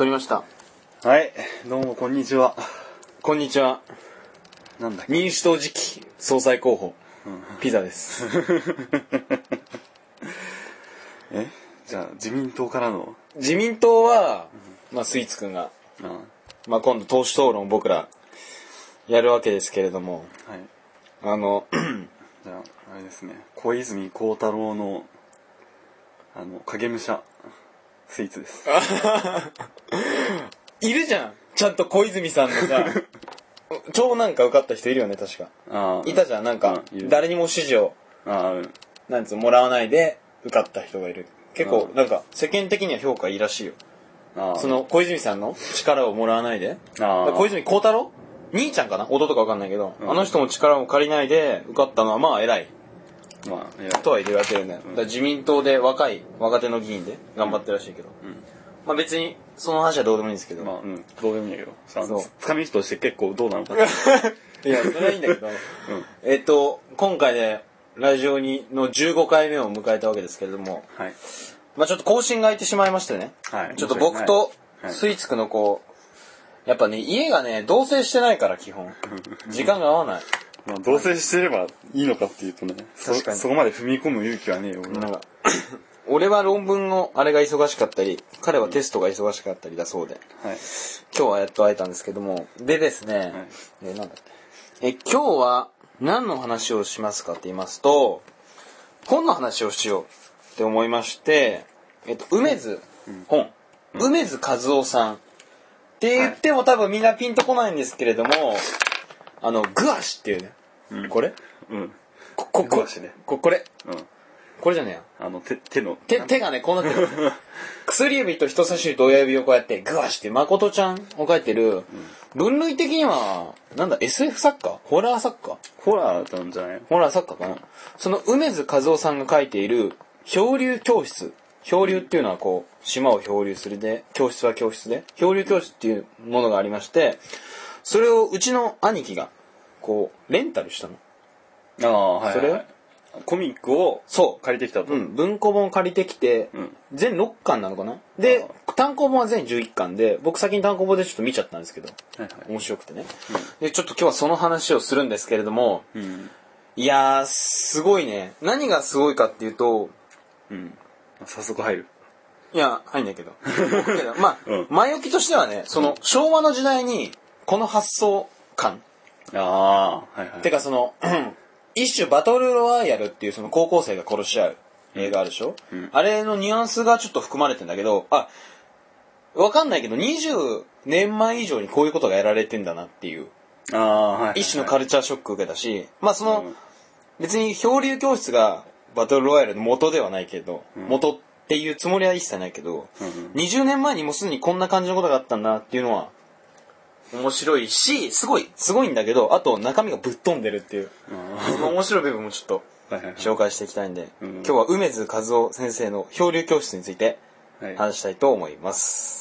撮りました。はい、どうもこんにちは。こんにちは。なんだっけ？民主党次期総裁候補、ピザです。え？じゃあ、自民党からの、自民党は、まあ、スイーツくんが、あまあ、今度党首討論を僕ら、やるわけですけれども、はい。あの、じゃあ、あれですね、小泉孝太郎の、あの、影武者、スイーツです。いるじゃんちゃんと小泉さんのさ、超なんか受かった人いるよね、確か。あいたじゃん、なんか誰にも指示を。なんつうのもらわないで受かった人がいる。結構う、んなんか、世間的には評価いいらしいよ。その、小泉さんの力をもらわないで。小泉孝太郎兄ちゃんかな？弟かわかんないけど、うんあの人も力を借りないで受かったのはまあ偉いまあ、とは言われてるね、だから自民党で若い若手の議員で頑張ってるらしいけど、うん。まあ別にその話はどうでもいいんですけど、まあ、うん、どうでもいいんだけど、さそう。つかみとして結構どうなのか。いやそれはいいんだけど、えっと今回でラジオにの15回目を迎えたわけですけれども。はい。まあちょっと更新が空いてしまいましてね、はい。ちょっと僕とはい。スイーツくんのこうやっぱね家がね同棲してないから基本。時間が合わないまあ、同棲してればいいのかっていうとね、そ確かに。そこまで踏み込む勇気はねえよ、俺は 俺は論文のあれが忙しかったり彼はテストが忙しかったりだそうで。はい。今日はやっと会えたんですけどもでですね、えなんだっけ。え今日は何の話をしますかって言いますと本の話をしようって思いましてえっと梅津本。梅津和夫さんって言っても多分みんなピンとこないんですけれどもあのグアシっていうね、うん。これ？うん。こここグアシね。ここれ。うん。これじゃねえやあの、手、手の。手手がねこうなってる。薬指と人差し指と親指をこうやってグワシって誠ちゃんを描いてる、分類的にはなんだ SF 作家？ホラー作家？ホラーなんじゃない？ホラー作家かな？その梅津和夫さんが書いている漂流教室。漂流っていうのはこう島を漂流するで教室は教室で。漂流教室っていうものがありましてそれをうちの兄貴がこうレンタルしたの。ああ、はいはい。それ？コミックをそう。借りてきたと。うん、文庫本を借りてきて、うん。全6巻なのかな？で単行本は全11巻で僕先に単行本でちょっと見ちゃったんですけど。はいはい。面白くてね、でちょっと今日はその話をするんですけれどもうん。いやーすごいね。何がすごいかっていうとうん。早速入る。いや入んないけど。けどまあ、うん。前置きとしてはねその昭和の時代にこの発想感ああ、はいはい。てかその 一種バトルロワイヤルっていうその高校生が殺し合う映画あるでしょ、うん。あれのニュアンスがちょっと含まれてんだけどあわかんないけど20年前以上にこういうことがやられてんだなっていう。ああ、はいはいはい。一種のカルチャーショック受けたしまあその、うん。別に漂流教室がバトルロワイヤルの元ではないけど、ん。元っていうつもりは一切ないけど、うんうん。20年前にもうすでにこんな感じのことがあったんだなっていうのは面白いしすごいすごいんだけどあと中身がぶっ飛んでるっていうその面白い部分もちょっと。紹介していきたいんで、うん今日は梅津和夫先生の漂流教室についてはい。話したいと思います、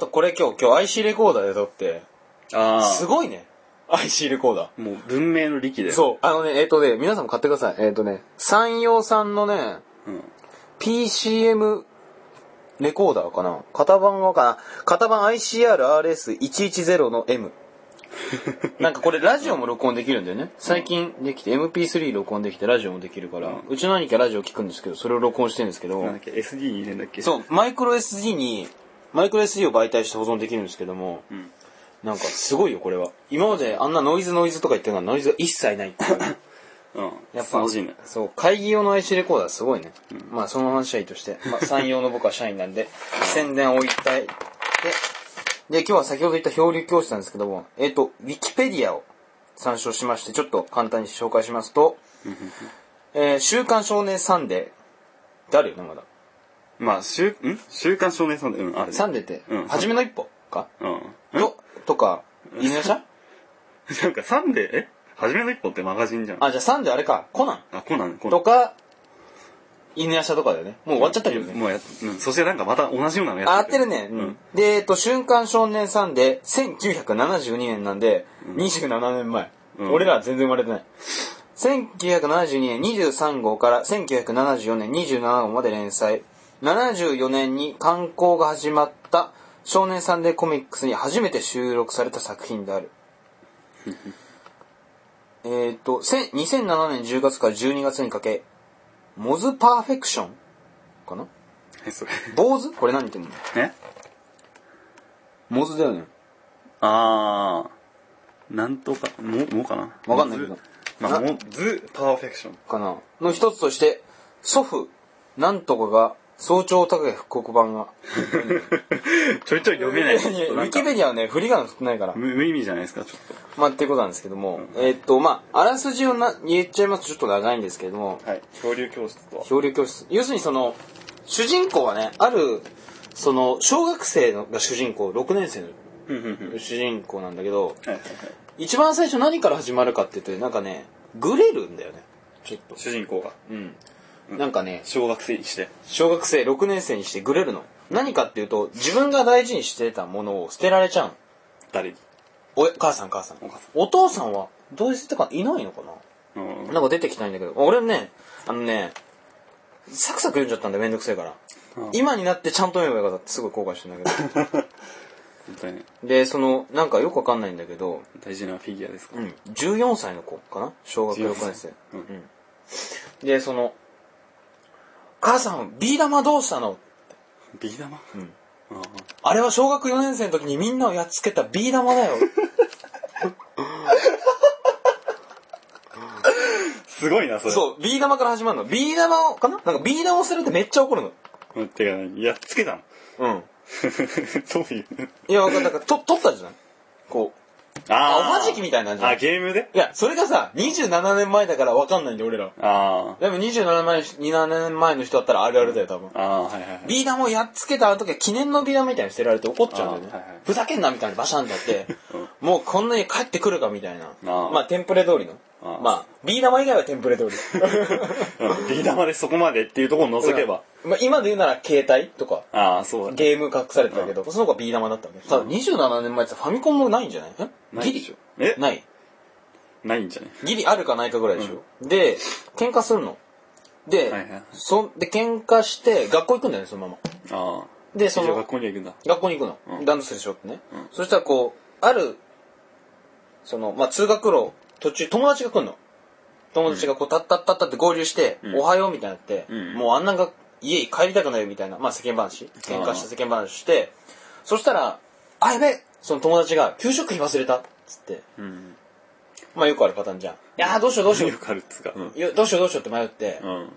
とこれ今日今日 IC レコーダーで撮ってああ。すごいね。IC レコーダー。もう文明の利で。そう。あのねえっ、とね皆さんも買ってください。えっ、とね山陽さんのねう。うん。PCM レコーダーかな。型番はかな。型番 ICRRS110 の M なんかこれラジオも録音できるんだよね。最近できて MP3 録音できてラジオもできるから、うちの兄貴はラジオ聞くんですけどそれを録音してるんですけど。なんだっけ、SD 入れんだっけ？そうマイクロ SD にマイクロ SD を媒体して保存できるんですけどもうん。なんかすごいよこれは。今まであんなノイズノイズとか言ってるのはノイズが一切ないう。うん。やっぱね。そう会議用の IC レコーダーすごいね、まあその話はいいとして、まあ、産業の僕は社員なんで 宣伝を置いたいで。で今日は先ほど言った漂流教室なんですけどもえっ、とウィキペディアを参照しましてちょっと簡単に紹介しますと「えー週刊少年サンデー」ってあるよねまだまあ、週、ん？週刊少年サンデー、うん、ある。サンデーってうん、初めの一歩か？うん。と、とか、犬夜叉 なんかサンデー、え？初めの一歩ってマガジンじゃん。あ、じゃあサンデーあれか、コナンあ、コナン、コナン。とか、犬夜叉とかだよね。もう終わっちゃったけどね。もうやっ、うん。そしてなんかまた同じようなのやあ、合ってるね。うん。で、えっと、週刊少年サンデー、1972年なんで、27年前。うん俺らは全然生まれてない。1972年23号から1974年27号まで連載。74年に刊行が始まった少年サンデーコミックスに初めて収録された作品である。えっと、せん2007年10月から12月にかけ、モズパーフェクションかな？え、それ。坊主？これ何言ってんの？え？モズだよね。あー。なんとか、も、もかな？わかんないけどずまあ、も、ズ、パーフェクション。かな？の一つとして、祖父、なんとかが、早朝高い復刻版が。ちょいちょい読めない。いやいやウィキペディアはね、振り仮名少ないから。無無意味じゃないですか、ちょっまあ、っていうことなんですけども。えーっと、まあ、あらすじをな言っちゃいますとちょっと長いんですけれども、と。はい。漂流教室とは。漂流教室。要するにその、主人公はね、ある、その、小学生のが主人公、6年生の主人公なんだけど、はいはい。一番最初何から始まるかって言うと、なんかね、グレるんだよね。ちょっと。主人公が。うん。なんかね、小学生にして。小学生6年生にしてグレるの。何かっていうと、自分が大事にしてたものを捨てられちゃうの。誰に？おや、母さん母さん。お母さんお父さんは、どうしてかいないのかな？うん。なんか出てきたいんだけど、俺ね、あのね、サクサク読んじゃったんだよ、めんどくせえから。うん今になってちゃんと読めばよかったってすごい後悔してんだけど。本当にね、で、その、なんかよくわかんないんだけど、大事なフィギュアですか？うん、14歳の子かな？小学6年生。14うんうん。で、その、母さん、ビー玉どうしたの？ビー玉？うん。ああれは小学4年生の時にみんなをやっつけたビー玉だよ。あ すごいな、それ。そう、ビー玉から始まるの。ビー玉を、かな？なんかビー玉を捨てるってめっちゃ怒るの。うん。てか何、やっつけたの？うん。どういう？いや。だから、と、取ったじゃない？こう。あ、おはじきみたいな感じ。あ、ゲームで？いや、それがさ、27年前だからわかんないんだよ、俺ら。あでも27前、27年前の人だったらあるあるだよ、多分。あ。ああ、はいはいはい。ビー玉をやっつけたあの時は記念のビー玉みたいに捨てられて怒っちゃうんだよね。あはいはいふざけんなみたいにバシャンってやって、もうこんなに帰ってくるかみたいな。あまあ、テンプレ通りの。あまあ、ビー玉以外はテンプレ通り。うんビー玉でそこまでっていうところを除けば。まあ、今で言うなら携帯とか、ああ、そうだね。ゲーム隠されてたけど、その子はビー玉だったわけ。ただ27年前ってファミコンもないんじゃない？え？ギリないでしょ。え？ない。ないんじゃない？ギリあるかないかぐらいでしょ。で、喧嘩するの。で、はいはいそで、喧嘩して、学校行くんだよね、そのまま。ああ。で、その学、校には行くんだ。学校に行くの。うんランドセルしょってね。うんそしたらこう、ある、その、まあ、通学路、途中、友達が来るの。友達がこう、たったったったって合流して、うんおはようみたいになって、うんもうあんなんが家帰りたくないよみたいな、まあ、世間話。喧嘩して世間話して、そしたら、あ、やべえその友達が、給食費忘れたっつって、うん。まあ、よくあるパターンじゃん。いやーどうしようどうしよよくあるっつうか。うん。う。いやどうしようどうしようって迷って、うん。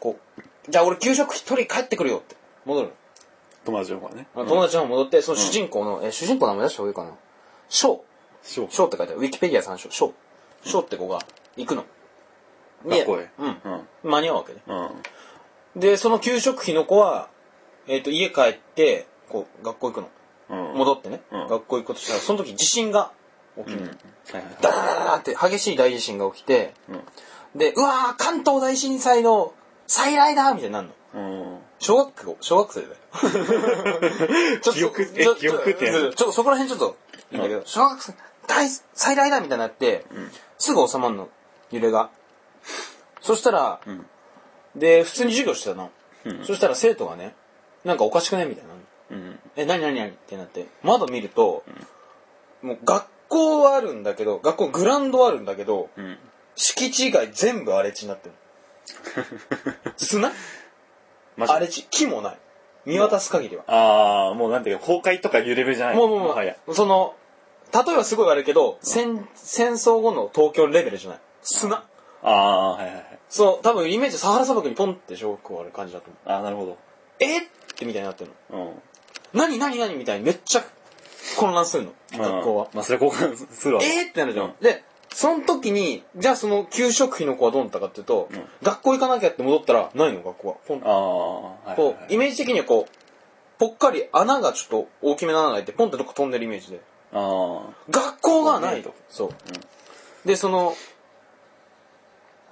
こう、じゃあ俺給食費取り帰ってくるよって、戻るの。友達の方がね。友達の方戻って、その主人公の、え、主人公の名前出した方がいいかな。ショー。ショーショーって書いてある。ウィキペディア参照。ショー。ショーって子が行くの。で学校へ。うん。うん。間に合うわけね。うん。で、その給食費の子は、えっ、と、家帰って、こう、学校行くの。うん。戻ってね。うん学校行くことしたら、その時地震が起きうん。るの。はいはい。ダラダラダラって激しい大地震が起きて、うん。で、うわー、関東大震災の再来だみたいになるの。うん。小学校、小学生だよ。ちょっと記憶えちょ記憶っちょっとそこら辺ちょっと、いいんだけど、小学生、大、最大だみたいになって、すぐ収まるの、揺れが。そしたら、んで、普通に授業してたの。うんそしたら生徒がね、なんかおかしくねみたいな。うん。え、なになになにってなって、窓見ると、もう学校はあるんだけど、学校グラウンドはあるんだけど、うん。敷地以外全部荒れ地になってる。砂？荒れ地、木もない。見渡す限りは。ああ、もうなんていうか、崩壊とか揺れるじゃない？もうもうも。う、その、例えばすごい悪いけど、戦、戦争後の東京レベルじゃない？砂。ああ、はいはいはい。そう、多分イメージサハラ砂漠にポンって小学校ある感じだと思う。ああ、なるほど。え？ってみたいになってるの。うん。何何何？みたいにめっちゃ混乱するの。学校は。まあ、それ交換するわ。え？ーってなるじゃん。うんで、その時に、じゃあその給食費の子はどうなったかっていうと、学校行かなきゃって戻ったら、ないの学校は。ポンああ、はいこう、イメージ的にはこう、ぽっかり穴がちょっと大きめの穴が開いて、ポンってどっか飛んでるイメージで。あ学校がないと。そう。で、その、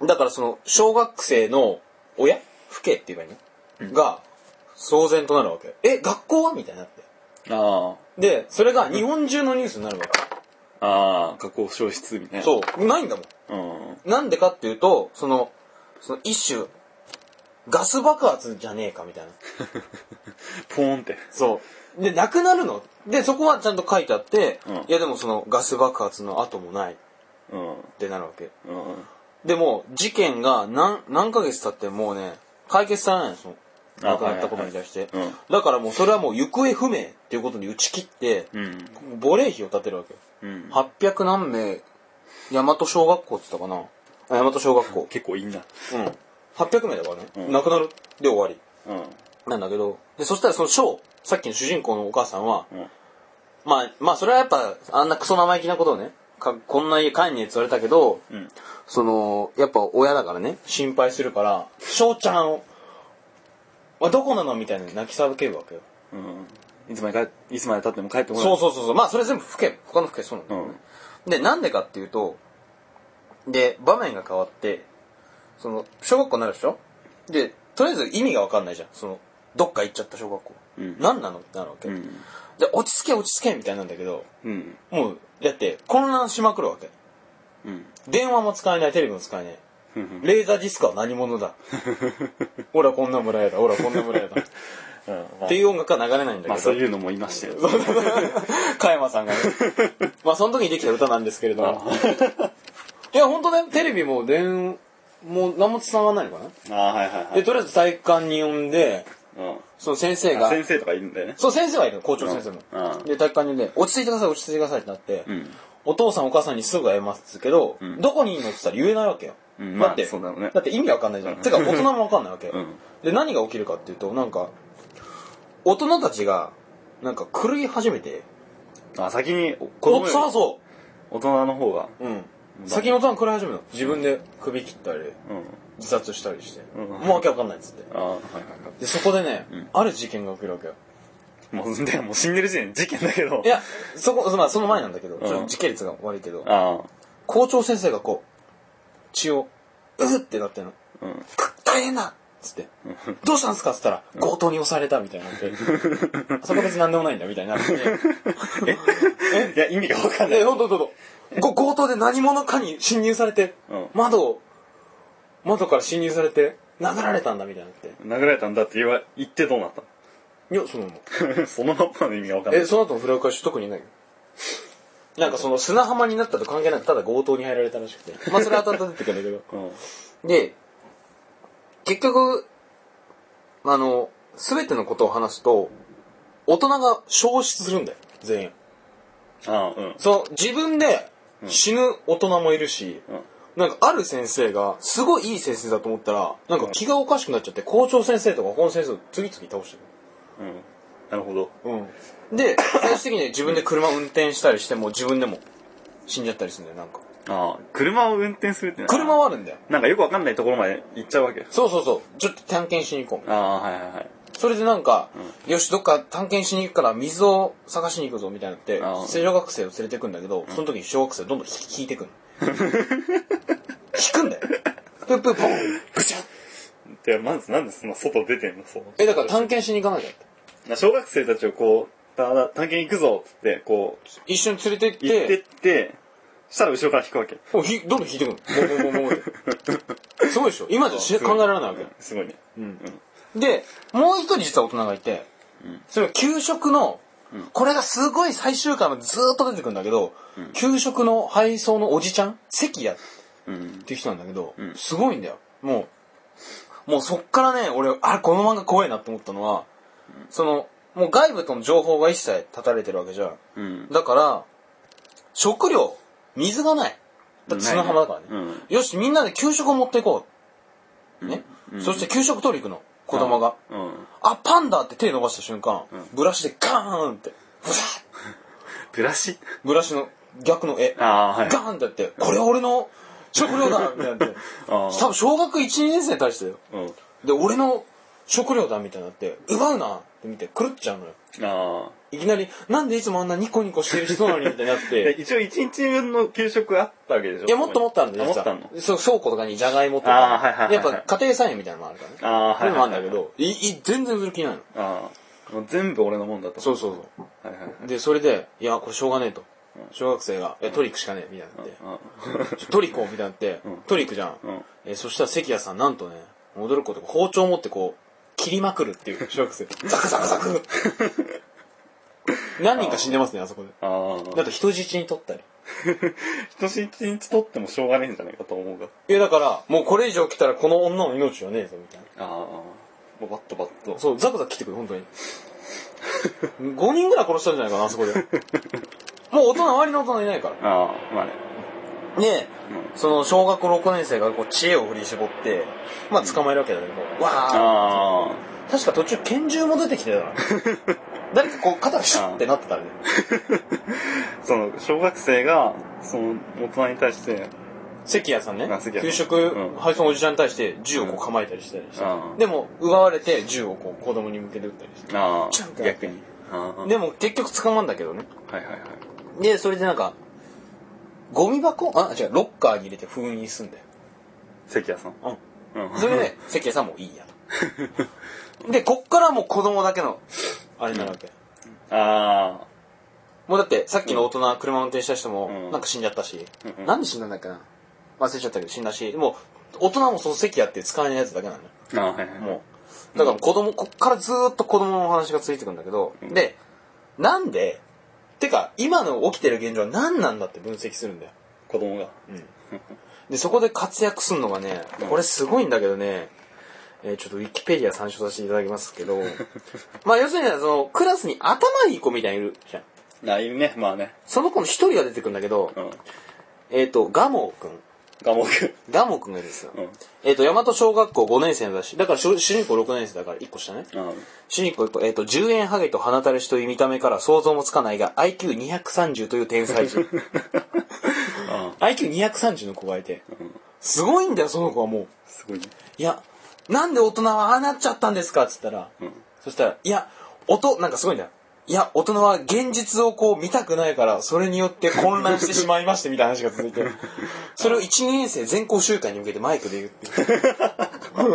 だからその、小学生の親父兄って言えばいいの、が、騒然となるわけ。え、学校は？みたいになって。あ。あで、それが日本中のニュースになるわけ。あ。ああ、学校消失みたいな。そう。ないんだもん。うん。なんでかっていうと、その、その一種、ガス爆発じゃねえかみたいな。ポーンって。そう。で、なくなるの。で、そこはちゃんと書いてあって、うんいやでもそのガス爆発の後もないっうん。てなるわけ。うん。でも、事件が何、何ヶ月経ってもうね、解決されないの、その、あ亡くなったことに対して。はいはいはいだからもうそれはもう行方不明っていうことに打ち切って、うん。亡霊碑を建てるわけよ。うん。800何名、大和小学校って言ったかなあ大和小学校。結構いいんだ。うん。800名だからね。うん亡くなるで終わり。うん。なんだけど、で、そしたらその章、さっきの主人公のお母さんは、うん。まあ、まあ、それはやっぱ、あんなクソ生意気なことをね、かこんな家帰んねえって言われたけど、うん。その、やっぱ親だからね、心配するから、翔ちゃんを、あどこなのみたいな泣き叫ぶわけよ。うん。いつまで帰、いつまで経っても帰ってこない。そうそうそうそう。まあ、それ全部不け、他の不けそうなんだよね、で、なんでかっていうと、で、場面が変わって、その、小学校になるでしょ？で、とりあえず意味がわかんないじゃん。その、どっか行っちゃった小学校。うん何なの？ってなるわけ。うん。で、落ち着け落ち着けみたいなんだけど、うん。もう、だって、混乱しまくるわけ。うん。電話も使えない、テレビも使えない。うん。レーザーディスクは何者だ？ほら、こんな村屋だ。ほら、こんな村屋だ。っていう音楽は流れないんだまあけど。そういうのもいましたよ。加山さんがね。まあ、その時にできた歌なんですけれども。いや、本当ね、テレビも電、もう何も伝わらないのかなああ、はいはいはい。で、とりあえず体育館に呼んで、うん。その先生が、先生とかいるんだよね。そう、先生はいるの、校長先生も。うんで、体育館に呼んで、落ち着いてください、落ち着いてくださいってなって、うん。お父さんお母さんにすぐ会えますけど、んどこにいるのって言ったら言えないわけよ。うんだって、だろうねだって意味わかんないじゃん。てか、大人もわかんないわけ。うんで、何が起きるかっていうと、なんか、大人たちが、なんか狂い始めて、あ、先に子お供よりそうそ大人の方が。う。うん。先の大人狂い始めるの。自分で首切ったり、うん。自殺したりして。うんもうわけわかんないっつって。ああ、はいはいはい。で、そこでね、ある事件が起きるわけよ。もう、でもう死んでる時点で事件だけど。いや、そこ、まあその前なんだけど、んちょっと時系列が悪いけど、あ校長先生がこう、血を、うーってなってんの。あ。うん。く大変だっつって、どうしたんですかっつったら、強盗に押されたみたいになって、あそこ別に何でもないんだみたいにな って、え？いや、意味がわかんない。え、ほんとほんとご強盗で何者かに侵入されて、うん窓を、窓から侵入されて、殴られたんだみたいになって。殴られたんだって言わ、言ってどうなったいや、そのまま。の そのまんまの意味がわかんない。え、その後のフラグ回収特にない？よ。なんかその砂浜になったと関係なく、ただ強盗に入られたらしくて。まあそれは後々出てくるんだけど。うん。で、結局、あの、すべてのことを話すと、大人が消失するんだよ、全員。ああ、うん。その、自分で死ぬ大人もいるし、うん。なんかある先生が、すごいいい先生だと思ったら、なんか気がおかしくなっちゃって、校長先生とか本先生を次々倒してうん。なるほど。る。うん。で、最終的に自分で車運転したりしても、自分でも死んじゃったりするんだよ、なんか。ああ、車を運転するっての車はあるんだよ。なんかよくわかんないところまで行っちゃうわけ。そうそうそう。ちょっと探検しに行こう。ああ、はいはいはい。それでなんか、よし、どっか探検しに行くから水を探しに行くぞみたいになって小学生を連れてくんだけど、その時に小学生どんどん引いてくんの。引くんだよ。プップッポンぐちゃで、まずなんでそんな外出てんのそう。え、だから探検しに行かなきゃって。小学生たちをこう、だだ探検行くぞっつって、こう、一緒に連れて行って、行ってって、したら後ろから引くわけ。おひどんどん引いてくるの。すごいでしょ今じゃし考えられないわけ。すごいね。で、もう一人実は大人がいて、それは給食の、これがすごい最終回までずーっと出てくるんだけど、給食の配送のおじちゃん関谷っうん。ていう人なんだけど、んすごいんだよ。もう、もうそっからね、俺、あ、この漫画怖いなって思ったのは、その、もう外部との情報が一切断たれてるわけじゃん。うん。だから、食料、水がない。だって砂浜だからね。うんよし、みんなで給食を持っていこう。ね。そして給食取り行くの。子供が。うん。あ、パンダって手伸ばした瞬間、ブラシでガーンって、ブシャッブラシ？ブラシの逆の絵。はい。ガーンってやって、これは俺の食料だみたいになって。あ多分小学1、2年生に対してだよ。あ。うん。で、俺の食料だみたいになって、奪うなって見て狂っちゃうのよ。いきなり、なんでいつもあんなニコニコしてる人なのにみたいになっでて。一応一日分の給食あったわけでしょ？いや、もっともっとあるんだよ、あもっの？そう、倉庫とかにじゃがいもとあーはいはいはいはいやっぱ家庭菜園みたいなのもあるからね。ああ、はいそういうのもあるんだけど、いい全然する気ないの。ああ。もう全部俺のもんだと。そうそうそう。はいはいはい。で、それで、いや、これしょうがねえと。小学生が、いや、トリックしかねえ、みたいになって。あトリコみたいになって、うんトリックじゃん。うんえーそしたら関谷さん、なんとね、驚くことが包丁を持ってこう、切りまくるっていう小学生。ザクザクザク 何人か死んでますね、あそこで。あだと人質に取ったり。人質一日取ってもしょうがねえんじゃないかと思うが。いや、だから、もうこれ以上来たらこの女の命はねえぞ、みたいな。ああ。もうバッとバッと。そう、ザクザク来てくる、本当に。5人ぐらい殺したんじゃないかな、あそこで。もう大人、周りの大人いないから。ああ、まあね。で、その小学6年生がこう知恵を振り絞って、まあ捕まえるわけだけど、わーあ確か途中拳銃も出てきてたな。誰かこう肩がシュッってなってたらね。あ。その、小学生が、その、大人に対して、関谷さんねあ関谷さん給食うん配送のおじちゃんに対して銃をこう構えたりしたりして、うんでも奪われて銃をこう子供に向けて撃ったりして。あちゃんとあ、逆に。ああ。でも結局捕まんだけどね。はいはいはい。で、それでなんか、ゴミ箱？あ、違う、ロッカーに入れて封印すんだよ。関谷さん。うん。うん。それで、関谷さんもいいやと。で、こっからもう子供だけの、あれになるわけ。あもうだって、さっきの大人、車運転した人もう、んなんか死んじゃったし、うんなんで死んだんだっけな？忘れちゃったけど死んだし、でも、大人もその関谷って使えないやつだけなのよ。あ。ああ、はいはい。もう。だから子供、こっからずーっと子供の話がついてくんだけど、うんで、なんで、てか、今の起きてる現状は何なんだって分析するんだよ。子供が。うん。で、そこで活躍するのがね、これすごいんだけどね、えーちょっとウィキペディア参照させていただきますけど、まあ要するにその、クラスに頭いい子みたいにいるじゃん。いるね。まあね。その子の一人が出てくるんだけど、うん。えっ、と、ガモくん。ガモく。ガモくんがいるんですよ。うん。えっ、と、大和小学校5年生だし、だから主主人公6年生だから1個下ね。うん。主人公1個、えっ、と、10円ハゲと鼻垂れしという見た目から想像もつかないが、IQ230 という天才児。あ IQ230 の子がいて、あ。うん。すごいんだよ、その子はもう。すごいね。いや、なんで大人はああなっちゃったんですか？っつったら、うん。そしたら、いや、音、なんかすごいんだよ。いや、大人は現実をこう見たくないから、それによって混乱してしまいまして、みたいな話が続いて。それを1、2年生全校集会に向けてマイクで言うってい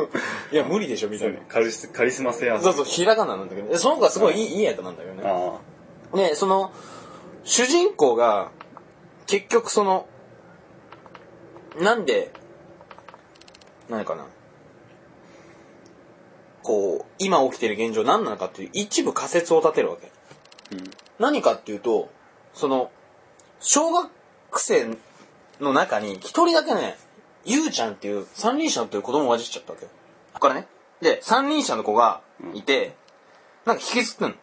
う。いや、無理でしょ、みたいな。カリスカリスマ性ある。そうそう、ひらがななんだけど。でその子はすごいいいいいやつなんだけどね。あで、その、主人公が、結局その、なんで、何かな。こう、今起きてる現状何なのかっていう一部仮説を立てるわけ。あ。うん。何かっていうと、その、小学生の中に一人だけね、ゆうちゃんっていう三輪車乗ってる子供を混じっちゃったわけよ。ここからね。で、三輪車の子がいて、なんか引きずってんの。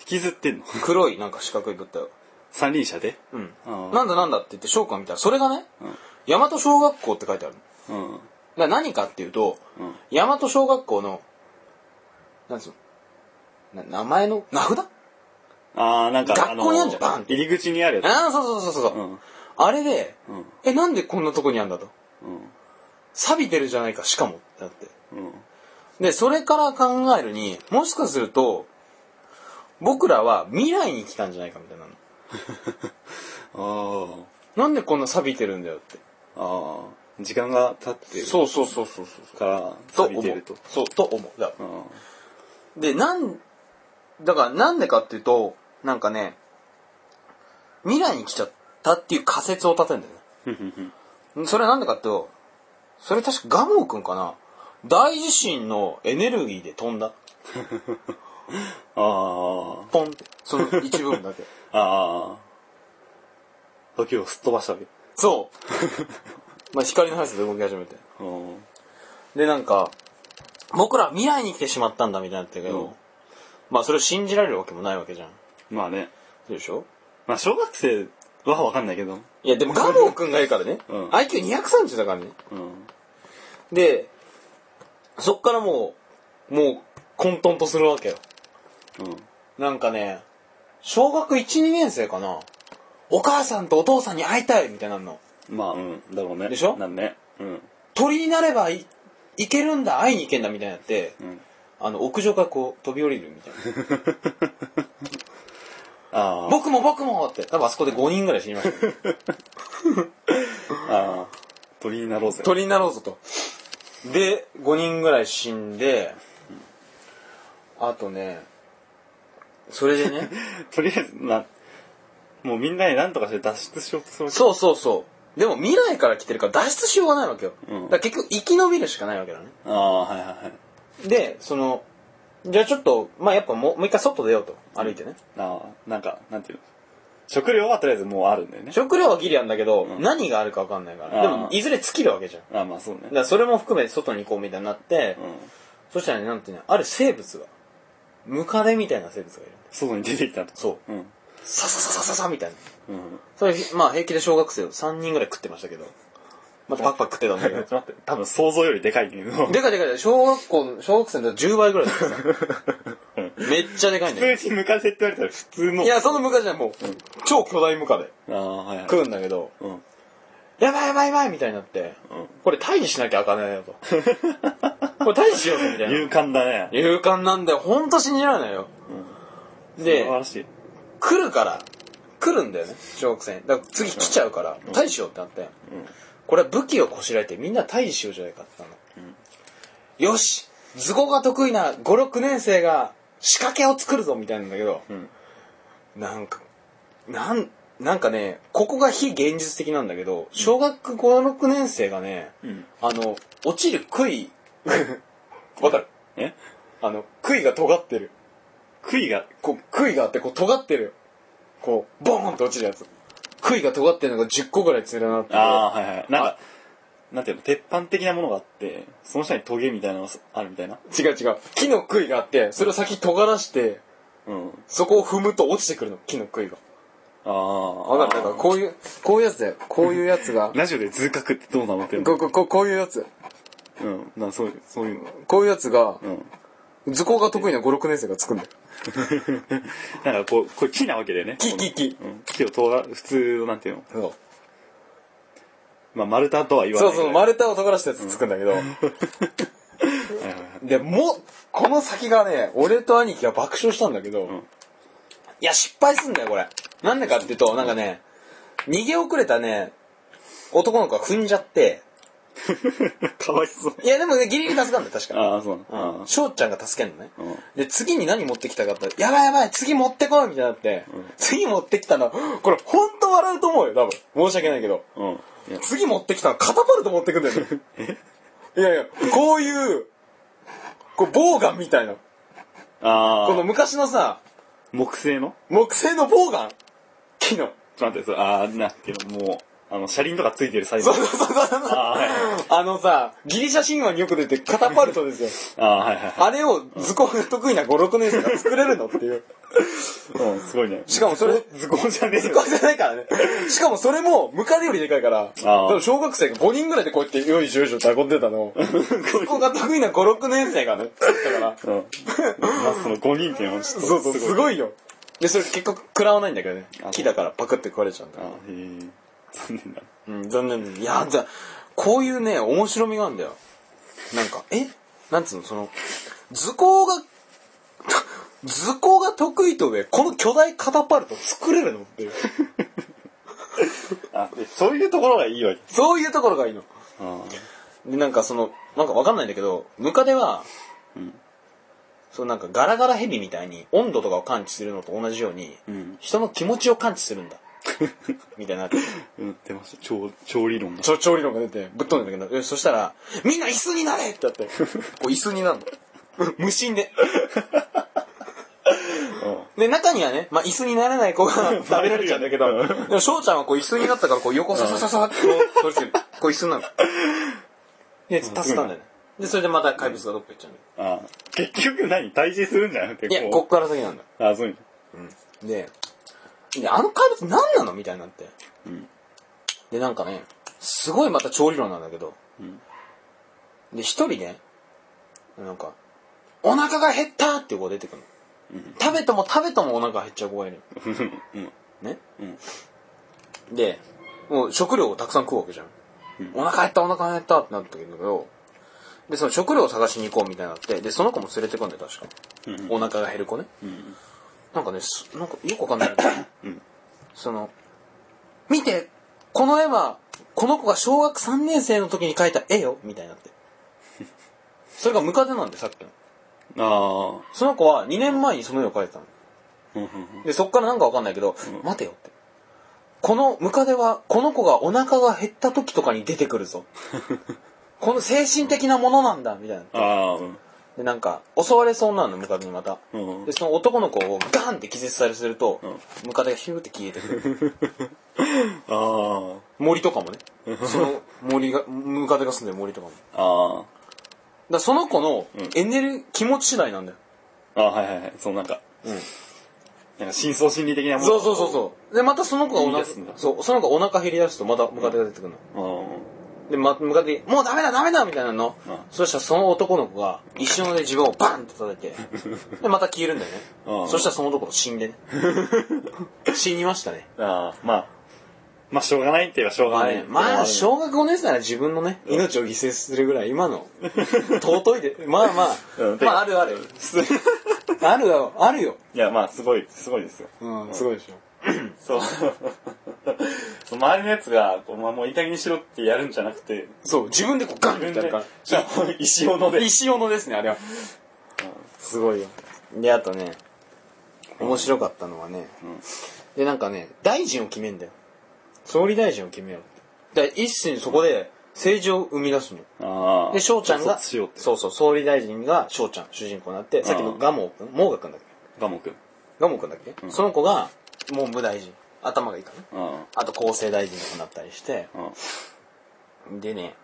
引きずってんの？黒いなんか四角い物体を。三輪車で？うん。なんだなんだって言って翔くん見たら、それがね、うん大和小学校って書いてあるの。うん。だから何かっていうと、うん。大和小学校の、なんつうのな名前の名札？ああ、なんか、学校にあんじゃんバンって入り口にある。ああ、そうそうそうそう。ううん。あれで、うん。え、なんでこんなとこにあんだと？うん。錆びてるじゃないか、しかも。ってなって。うん。で、それから考えるに、もしかすると、僕らは未来に来たんじゃないかみたいなの。あなんでこんな錆びてるんだよって。あ。ああ。時間が経ってるそうそうそうそうそう。から、錆びてると。。そう、と思う。だからあで、なん、だからなんでかっていうと、なんかね、未来に来ちゃったっていう仮説を立てるんだよね。それはなんでかっていうと、それ確かガモーくんかな大地震のエネルギーで飛んだ。あポンって。その一部分だけ。あ。ああ。時をすっ飛ばしたわけ。そう。まあ光の速さで動き始めて。うん。で、なんか、僕らは未来に来てしまったんだみたいになってるけど、うんまあそれを信じられるわけもないわけじゃん。まあね。そうでしょ？まあ、小学生はわかんないけど。いや、でもガモーくんがいるからね。うん IQ230 だからね。うん。で、そっからもう、もう混沌とするわけよ。うん。なんかね、小学1、2年生かなお母さんとお父さんに会いたいみたいなの。まあ、うん。だろうね。でしょ？なんね。うん。鳥になればいいけるんだ、会いに行けんだみたいになって、うん。あの、屋上からこう飛び降りるみたいな。ああ。僕も僕もって、多分あそこで5人ぐらい死にましたよ。ああ。鳥になろうぜ。鳥になろうぞと。で、5人ぐらい死んで、あとね、それでね、とりあえず、な、もうみんなに何とかして脱出しようとするそうそうそう。でも未来から来てるから脱出しようがないわけよ。うんだから結局生き延びるしかないわけだね。ああ、はいはいはい。で、その、じゃあちょっと、まあやっぱもうもう一回外出ようと。歩いてね。ああ、なんか、なんていうの。食料はとりあえずもうあるんだよね。食料はギリあんだけど、ん何があるか分かんないから。でも、いずれ尽きるわけじゃん。だああ、まあそうね。からそれも含めて外に行こうみたいになって、うん。そしたらね、なんていうの、ある生物が、ムカデみたいな生物がいる。外に出てきたと。そう。うん。ササササササみたいな。うん。それ、まあ平気で小学生を3人ぐらい食ってましたけど。またパクパク食ってたんだけどちょっ。と 待って、多分想像よりでかいんだけど。でかいでかい。小学校、小学生の10倍ぐらいだったさ。めっちゃでかいんだよ。普通にムカデって言われたら普通の。いや、そのムカデじゃもう、超巨大ムカデああ、はいはい。食うんだけど、うん。やばいやばいやばいみたいになって、うんこれ退治しなきゃあかんないよと。これ退治しようぜみたい勇な。敢だね。勇敢なんだよ。ほんと信じられないよ。で素晴、らしい。来るから、来るんだよね、小学生。だから次来ちゃうから、退治しようってなって。これは武器をこしらえてみんな退治しようじゃないかって言ったの。よし図工が得意な5、6年生が仕掛けを作るぞみたいなんだけど、うん。なんか、なん、なんかね、ここが非現実的なんだけど、小学5、6年生がね、うん。あの、落ちる杭、わかるえ？あの、杭が尖ってる。杭が、こう、杭があって、こう、尖ってる。こう、ボーンって落ちるやつ。杭が尖ってるのが10個ぐらい連なってて。ああ、はいはい。なんか、なんていうの、鉄板的なものがあって、その下にトゲみたいなのがあるみたいな？違う違う。木の杭があって、それを先尖らして、うん。そこを踏むと落ちてくるの、木の杭が。ああ。わかるだか？ら、こういう、こういうやつだよ。こういうやつが。ラジオで図覚ってどうなの？ってんのこう、こう、こうこういうやつ。うん。なそういう、そういうの。こういうやつが、うん。図工が得意な5、6年生が作るんだよ。なんかこう、これ木なわけだよね。木、木、木。うん。木をとが、普通のなんていうの？そうまあ、丸太とは言わない。そうそう、丸太を尖らしたやつ作るんだけど。で、もう、この先がね、俺と兄貴が爆笑したんだけど、んいや、失敗すんだよ、これ。なんでかっていうと、なんかね、逃げ遅れたね、男の子が踏んじゃって、かわいそう。いや、でもね、ギリギリ助かんだよ、確かああ、そうなに。の。翔ちゃんが助けんのね。うん。で、次に何持ってきたかってやばいやばい、次持ってこいみたいになって、次持ってきたの、これ、ほんと笑うと思うよ、多分。申し訳ないけど。うん。次持ってきたの、カタパルト持ってくんだよね。いやいや、こういう、こう、ボウガンみたいな。ああ。この昔のさ、木製の？木製のボウガン木の。ちょっと待って、それああ、なんていうの、もう、あの、車輪とかついてるサイズ。そうそうそうそう。ああ、はいはい。あのさ、ギリシャ神話によく出てカタパルトですよ。ああ、はいはい。あれを図工が得意な5、6年生が作れるのっていう。うん、すごいね。しかもそれ、図工じゃねえよ図工じゃないからね。しかもそれも、ムカデよりでかいから、小学生が5人ぐらいでこうやって、よいしょよいしょって運んでたのを、図工が得意な5、6年生がね、作ったから。うん。まあ、その5人っていうのはちょっとそうそう、すごいよ。で、それ結局食らわないんだけどねあ。木だからパクって食われちゃうんだあ。あ、へえ。残念だ。うん、残念です。いや、じゃあこういうね、面白みがあるんだよ。なんか、え？なんつうの、その、図工が、図工が得意と上、この巨大カタパルト作れるのっていう。あ、でそういうところがいいわけ？そういうところがいいの。あで、なんかその、なんかわかんないんだけど、ムカデは、うんそのなんかガラガラヘビみたいに温度とかを感知するのと同じように、うん。人の気持ちを感知するんだ。みたいな。うん、出ました。調、調理論が。ちょ調理論が出てぶっ飛んだんだけど。えそしたら「みんな椅子になれ!」ってやって。こう椅子になるの。無心で。で中にはね、まあ、椅子になれない子が 食べられちゃうんだけどでも翔ちゃんはこう椅子になったからこう横ささささってこう取り付ける。こう椅子になるで助かったんだよね。でそれでまた怪物がどっか行っちゃうんだよああ。結局何？対峙するんじゃなくて、いやこっから先なんだああ、そういうでであの怪物何なの？みたいになってうんでなんかねすごいまた調理論なんだけど、んで一人ねなんか「お腹が減った!」っていう子が出てくるの、食べても食べてもお腹減っちゃう子がいるのの。うん。ね、うんで、もう食料をたくさん食うわけじゃん。うんお腹減ったお腹減ったってなったけど、で、その食料を探しに行こうみたいになって、で、その子も連れてくんだよ、確か。うんお腹が減る子ね。うんなんかね、すなんかよくわかんないうんその、見て、この絵は、この子が小学3年生の時に描いた絵よみたいになって。それがムカデなんで、さっきの。あその子は2年前にその絵を描いてたの。あうんうんで、そっからなんかわかんないけど、待てよって。このムカデは、この子がお腹が減った時とかに出てくるぞ。この精神的なものなんだ、みたいな。ああうんで、なんか、襲われそうなの、ムカデにまた。うんで、その男の子をガンって気絶されすると、うんムカデがヒューって消えてくる。あ森とかもね。その森が、ムカデが住んでる森とかも。だかああらその子のうんエネルギー、気持ち次第なんだよ。ああはいはいはいそうなんかうん。なんか深層心理的なものそうそうそうそう。で、またその子がお腹言い出すんだ、そう、その子がお腹減り出すとまたムカデが出てくるの。うで、ま、ムカデに、もうダメだダメだみたいなの。うんそしたらその男の子が一瞬で自分をバンって叩いて、で、また消えるんだよね。うんそしたらその男死んでね。死にましたね。んああまあまあしょうがないって言えばしょうがないまあね、まあ、小学5年生なら自分のね、命を犠牲するぐらい、今の、尊いで、まあまあ、うんまああるある。あるよ、あるよ。いやまあすごいすごいですようん、すごいでしょ。そうそう周りのやつがこう、まあ、もういい加減にしろってやるんじゃなくてそう、自分でこうガンってやるから。じゃあもう石斧で石斧ですね、あれは。すごいよ。で、あとね、面白かったのはね、うんで、なんかね、大臣を決めんだよ。総理大臣を決めよう。で、一心そこで政治を生み出すの。ああで、翔ちゃんが、そうそうそう、総理大臣が翔ちゃん、主人公になって、さっきのガモくん、モーガくんだっけ？ガモ君ガモくんだっけ、うんその子が、文部大臣。頭がいいかな。うんあと、厚生大臣とかなったりして、うんでね、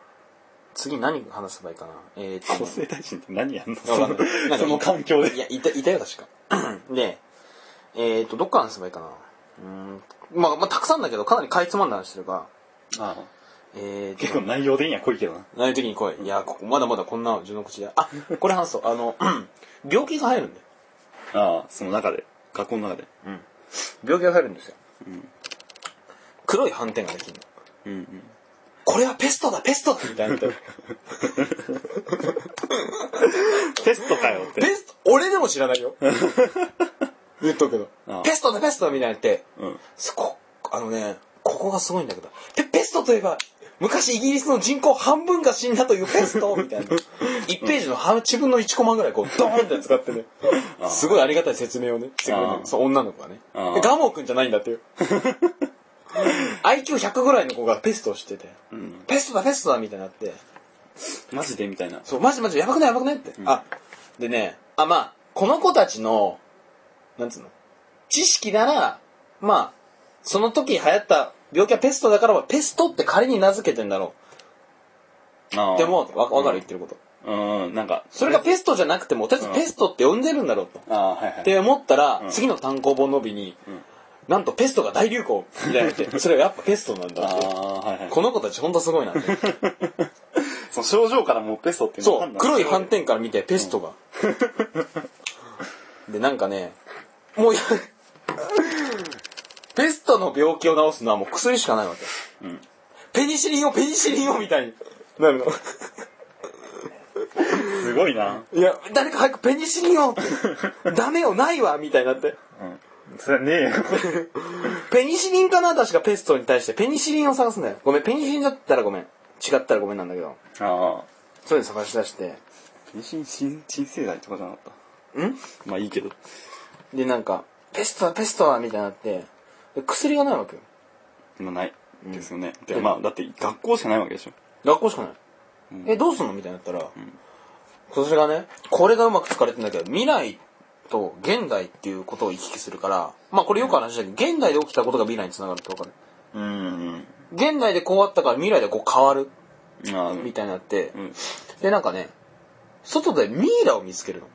次何話せばいいかな。えー、っとね厚生大臣って何やんの？その環境でいや、いた、いたよ、確か。で、えっ、と、どっから話せばいいかな。うーん。まあ、まあ、たくさんだけど、かなりかいつまんだ話してるから、ああえーと、結構内容的には濃いけどな何時に来い。いや、ここ、まだまだこんな序の口で。あ、これ話そう。あの、病気が入るんだよ。ああその中で学校の中でうん。病気が入るんですよ。うん黒い斑点ができるの。うんうんこれはペストだ、ペストだみたいな。ペテ ストかよってスト、俺でも知らないよ。言っとくけど。ペストだ、ペストだみたいなって、うんそこ、あのね、ここがすごいんだけど、ペペストといえば、昔イギリスの人口半分が死んだというペストみたいな。1ページの8分の1コマぐらいこう、ドーンって使ってね。すごいありがたい説明をね、してくれるああそう、女の子がね。ガモくんじゃないんだっていう。IQ100 ぐらいの子がペストをしてて、うんペストだ、ペストだみたいになって、マジでみたいなそう、マジマジ、やばくないやばくないって。あ、でね、あ、まあ、この子たちの、なんつうの、知識なら、まあ、その時流行った病気はペストだから、ペストって仮に名付けてんだろう。って思う。わわかる言ってること。うんなんかそれがペストじゃなくても、とりあえずペストって呼んでるんだろうと。ああはいはいって思ったら、うん次の単行本の帯に、んなんとペストが大流行みたいなって、それはやっぱペストなんだあって。あはいはいこの子たちほんとすごいなって。その症状からもうペストってそう、黒い斑点から見て、ペストが。で、なんかね、もうや、ペストの病気を治すのはもう薬しかないわけ。うんペニシリンをペニシリンをみたいになるの。すごいないや、誰か早くペニシリンを。ダメよ、ないわみたいになって。うんそれはねえよペニシリンかな確かペストに対してペニシリンを探すんだよ。ごめん、ペニシリンだったらごめん。違ったらごめんなんだけど。ああそういうの探し出して。妊娠新鎮静剤とかじゃなかった？ん？まあいいけどで、なんか、ペストだ、ペストだみたいになって、で薬がないわけよ。まあないですよね、でまあだって学校しかないわけでしょ学校しかない。え、どうすんのみたいになったら、それがね、これがうまく使われてんだけど、未来と現代っていうことを行き来するから、まあこれよく話したけど、現代で起きたことが未来につながるってわかる。うん現代でこうあったから未来でこう変わる、みたいになって、うんで、なんかね、外でミイラを見つけるの。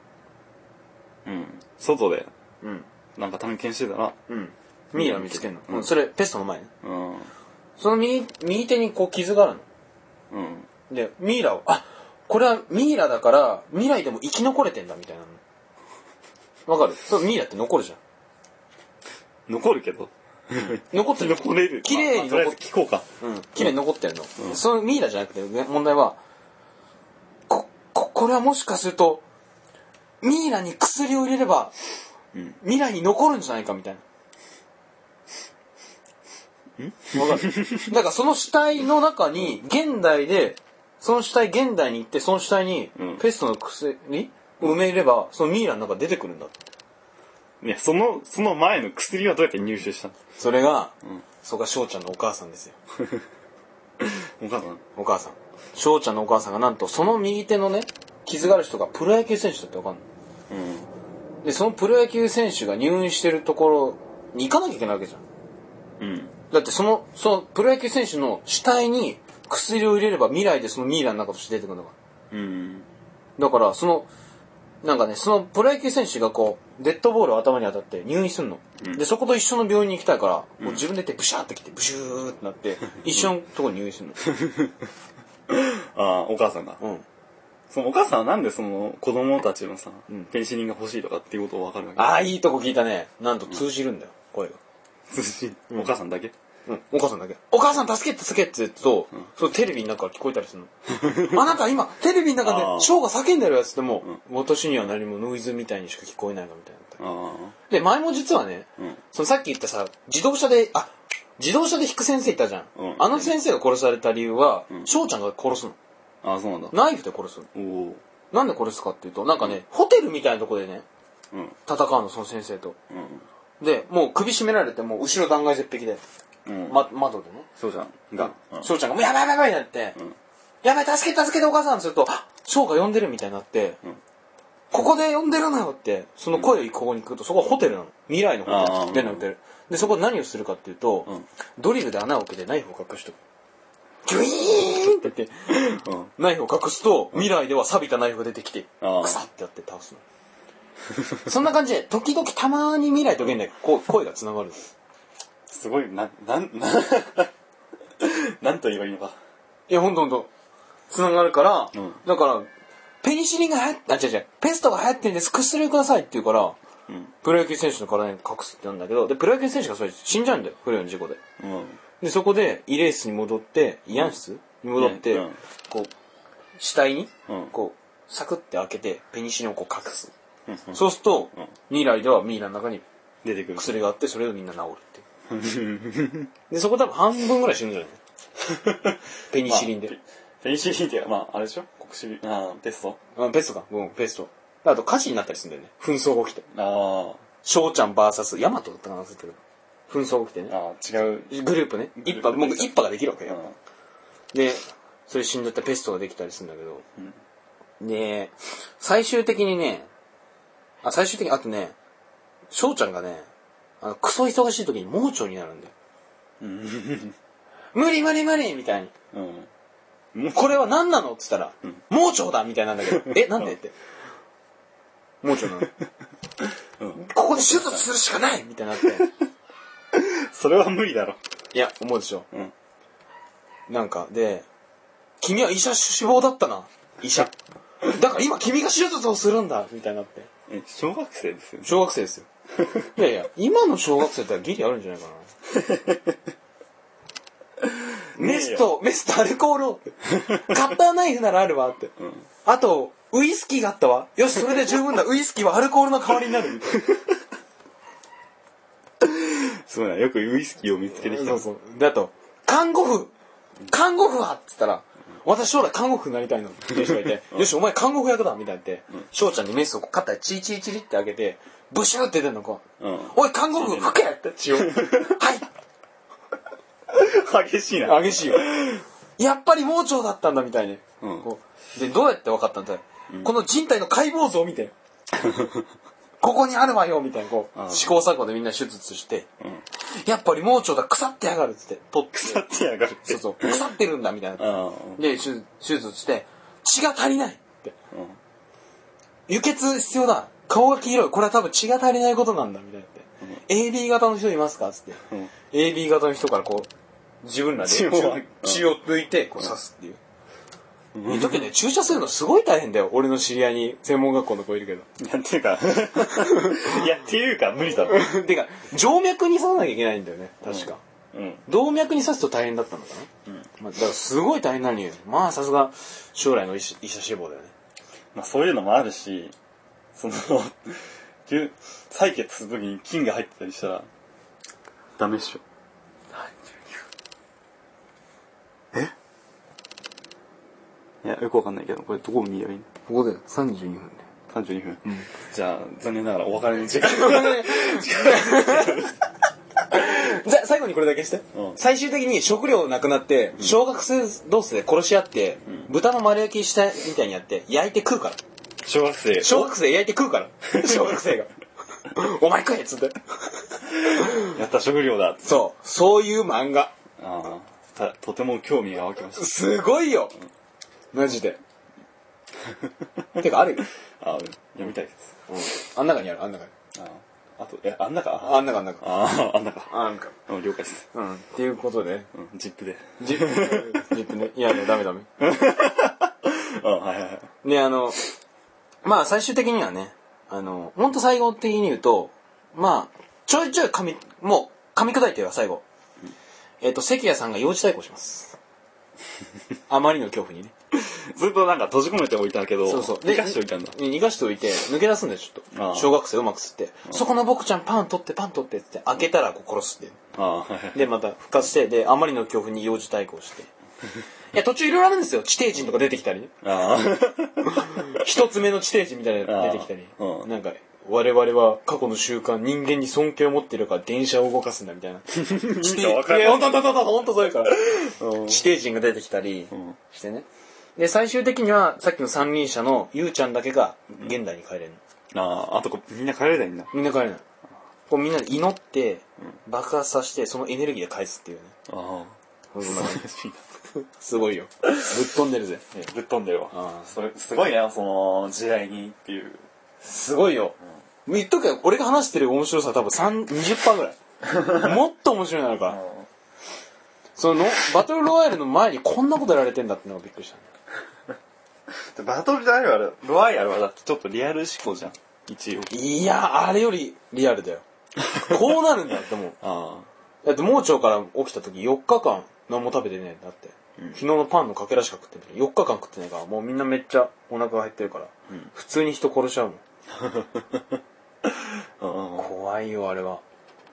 うん外でうん。なんか探検してたらうん。ミイラ見つけるの。うん、それ、ペストの前ね。うんその右、右手にこう傷があるの。うんで、ミイラを、あ、これはミイラだから、未来でも生き残れてんだみたいなの。わかるそ、ミイラって残るじゃん。残るけど残ってる残れる綺麗に残っず聞こうかうん、綺麗に残ってるの。そのミイラじゃなくて、ね問題は、こ、こ、これはもしかすると、ミイラに薬を入れれば、うん未来に残るんじゃないかみたいな。わかるだからその死体の中に、現代で、その死体現代に行って、その死体にうん、ペストの薬を埋めれば、そのミイラの中出てくるんだって。いやそのその前の薬はどうやって入手した？のそれが、んそこが翔ちゃんのお母さんですよ。お母さん？お母さん。翔ちゃんのお母さんがなんと、その右手のね、傷がある人がプロ野球選手だってわかんない。うんで、そのプロ野球選手が入院してるところに行かなきゃいけないわけじゃん。うんだってその、そのプロ野球選手の死体に薬を入れれば未来でそのミイラの中として出てくるのが。うんだから、その、なんかね、そのプロ野球選手がこう、デッドボールを頭に当たって入院すんの。うんで、そこと一緒の病院に行きたいから、もう自分で手ブシャーってきて、ブシューってなって、一緒のところに入院すんの。ああお母さんがうん。そのお母さんはなんでその子供たちのさ、うんペニシリンが欲しいとかっていうことを分かるわけ？ああ、いいとこ聞いたね。なんと通じるんだよ、声が。お母さんだけ？うん、お母さんだけ。お母さん助けて助けてって言う。と、そのテレビの中から聞こえたりするの。あなた今、テレビの中であー。ショーが叫んでるやつでも、私には何もノイズみたいにしか聞こえないがみたいな。あで、前も実はね、あうん。そのさっき言ったさ、自動車で、あ、自動車で引く先生いたじゃん。うん。あの先生が殺された理由は、うん。翔ちゃんが殺すの。ああそうなんだ。ナイフで殺すの。おおなんで殺すかっていうと、なんかね、ホテルみたいなとこでね、うん。戦うの、その先生と。うんで、もう首絞められて、もう後ろ断崖絶壁で、うんま、窓でね。そうじゃんがうん翔ちゃんが、もうやばいやばいやばいってなって、うんやばい、助けて助けてお母さんすると、あ翔が呼んでるみたいになって、うんここで呼んでるのよって、その声をここに来ると、そこはホテルなの。未来のホテル。でホテル。で、そこで何をするかっていうと、うんドリルで穴を開けてナイフを隠しとく。ギュイーンって言って、うんナイフを隠すと、未来では錆びたナイフが出てきて、あークサってやって倒すの。そんな感じで、時々たまに未来と現代、こう声が繋がる。す。ごいななんな なんと言えばいいのか。いや、ほんとほんと。繋がるから、うん。だから、ペニシリンが流行っあ、違う違う、ペストが流行ってるんです、薬をくださいって言うから、うん。プロ野球選手の体に隠すってなんだけど、で、プロ野球選手がそれ死んじゃうんだよ、不慮の事故で。うん。で、そこで、イレースに戻って、慰安室に戻って、うん。こう、死体に、うん。こう、サクって開けて、ペニシリンをこう隠す。うんそうすると、うん未来ではミイラの中に出てくる薬があって、それをみんな治るっていう。で、そこ多分半分ぐらい死ぬんじゃない？ペニシリンで。まあペニシリンってまああれでしょ？国シリああペスト？あペストか。うん、ペスト。あと火事になったりするんだよね。紛争が起きて。あ翔ちゃん VS ヤマトだったかな忘れたけど。紛争が起きてね。あああ違うグループね。一派、もう一派ができるわけよ。うで、それ死んじゃったペストができたりするんだけど。で、最終的にね、あ、最終的に、あとね、翔ちゃんがね、あの、クソ忙しい時に盲腸になるんだよ。ん無理無理無理みたいに。うんうんこれは何なの？って言ったら、ん盲腸だみたいなんだけど、え、なんでって。盲腸なの？うんここで手術するしかないみたいになって。それは無理だろいや、思うでしょ。うんなんか、で、君は医者志望だったな。医者。だから今君が手術をするんだみたいになって。え小学生ですよね小学生ですよ。いやいや、今の小学生だったらギリあるんじゃないかな。メスと、メスとアルコールを。カッターナイフならあるわって。うんあと、ウイスキーがあったわ。よし、それで十分だ。ウイスキーはアルコールの代わりになる。そうだよくウイスキーを見つけてきたそうそう。で、あと、看護婦看護婦はっつったら、私将来看護婦になりたいのっていう人がいて、よし、お前看護婦役だみたいになって、翔ちゃんにメスを肩でチリチリチリって開けて、ブシューって出るのこう、うんおい、看護婦吹けって血を。はい激しいな激しいよ。やっぱり盲腸だったんだみたいに。うんこうで、どうやって分かったんだよ。この人体の解剖図を見て。ここにあるわよみたいな、こう、試行錯誤でみんな手術して、うんやっぱり盲腸だ、腐ってやがるっつって、取って。腐ってやがるってそうそう、腐ってるんだみたいな。で、手手術して、血が足りないって。うん輸血必要だ。顔が黄色い。これは多分血が足りないことなんだ、みたいなって。AB 型の人いますかつって。うん AB 型の人からこう、自分らで血血をを血を抜いて、こう刺すっていう。言っとくけどね、注射するのすごい大変だよ。俺の知り合いに専門学校の子いるけど。いや、っていうか、いや、っていうか、無理だろ。てか、静脈に刺さなきゃいけないんだよね、確か。うん。動脈に刺すと大変だったのかな、まあ、だからすごい大変なのに、まあさすが将来の医師医者志望だよね。まあ、そういうのもあるし、その、急採血するときに菌が入ってたりしたら、ダメっしょ。いや、よくわかんないけど、これどこ見ればいいの？ここで32分で。32分。じゃあ、残念ながらお別れの時間。じゃあ最後にこれだけして、うん最終的に食料なくなって、小学生同士で殺し合って、豚の丸焼きしたみたいにやって、焼いて食うから。小学生。小学生焼いて食うから。小学生が。お前食えっつって。やった食料だ。そう。そういう漫画。ああ、たとても興味が湧きました。すごいよ。マジで。てか、あるよ。ああ、読みたいです。あん中にある、あん中に。ああ、あと、え、あんなかあん中、あん中。ああ、あんなか。あん中。うん、了解です。うん。っていうことで。うん、ジップで。ジップ、ジップね。いや、もうダメダメ。うん、はいはいはい。で、あの、まあ最終的にはね、あの、ほんと最後的に言うと、まあ、ちょいちょい噛み、もう噛み砕いては最後。えっ、と、関谷さんが幼児対抗します。あまりの恐怖にね。ずっとなんか閉じ込めておいたけど、そうそう。生かしておいたんだ。逃がしておいて、抜け出すんだよ、ちょっと。ああ小学生うまく吸って。そこの僕ちゃんパン取って、パン取ってって、開けたらこう殺すって。ああ、はいはい。で、また復活して、で、あまりの恐怖に幼児対抗して。いや、途中いろいろあるんですよ。地底人とか出てきたりね。あ 一つ目の地底人みたいなの出てきたり。あーうんなんか、我々は過去の習慣、人間に尊敬を持っているから電車を動かすんだみたいな。地底意味がわかんないいや、ほんとほんとほんとほんとそういうから。地底人が出てきたりんしてね。で、最終的には、さっきの三輪車のゆうちゃんだけが現代に帰れるの。あ。ああ、あとこみんな帰れないんだ。みんな帰れない。こうみんなで祈って、爆発させて、そのエネルギーで返すっていうね。あそんな。すごいよ。ぶっ飛んでるぜ。ぶっ飛んでるわ。ああそれ、すごいな、その、時代にっていう。すごいよ。言っとくよ、俺が話してる面白さ多分3、20%ぐらい。もっと面白いのあるから。その、バトルロワイヤルの前にこんなことやられてんだってのがびっくりしたね。バトルロワイヤル、ロワイヤルはだってちょっとリアル思考じゃん。一応。いや、あれよりリアルだよ。こうなるんだってもう。あだって盲腸から起きた時4日間何も食べてねえんだって。昨日のパンのかけらしか食ってない。4日間食ってないから、もうみんなめっちゃお腹が減ってるから。普通に人殺しちゃうもん。あ。うん。怖いよ、あれは。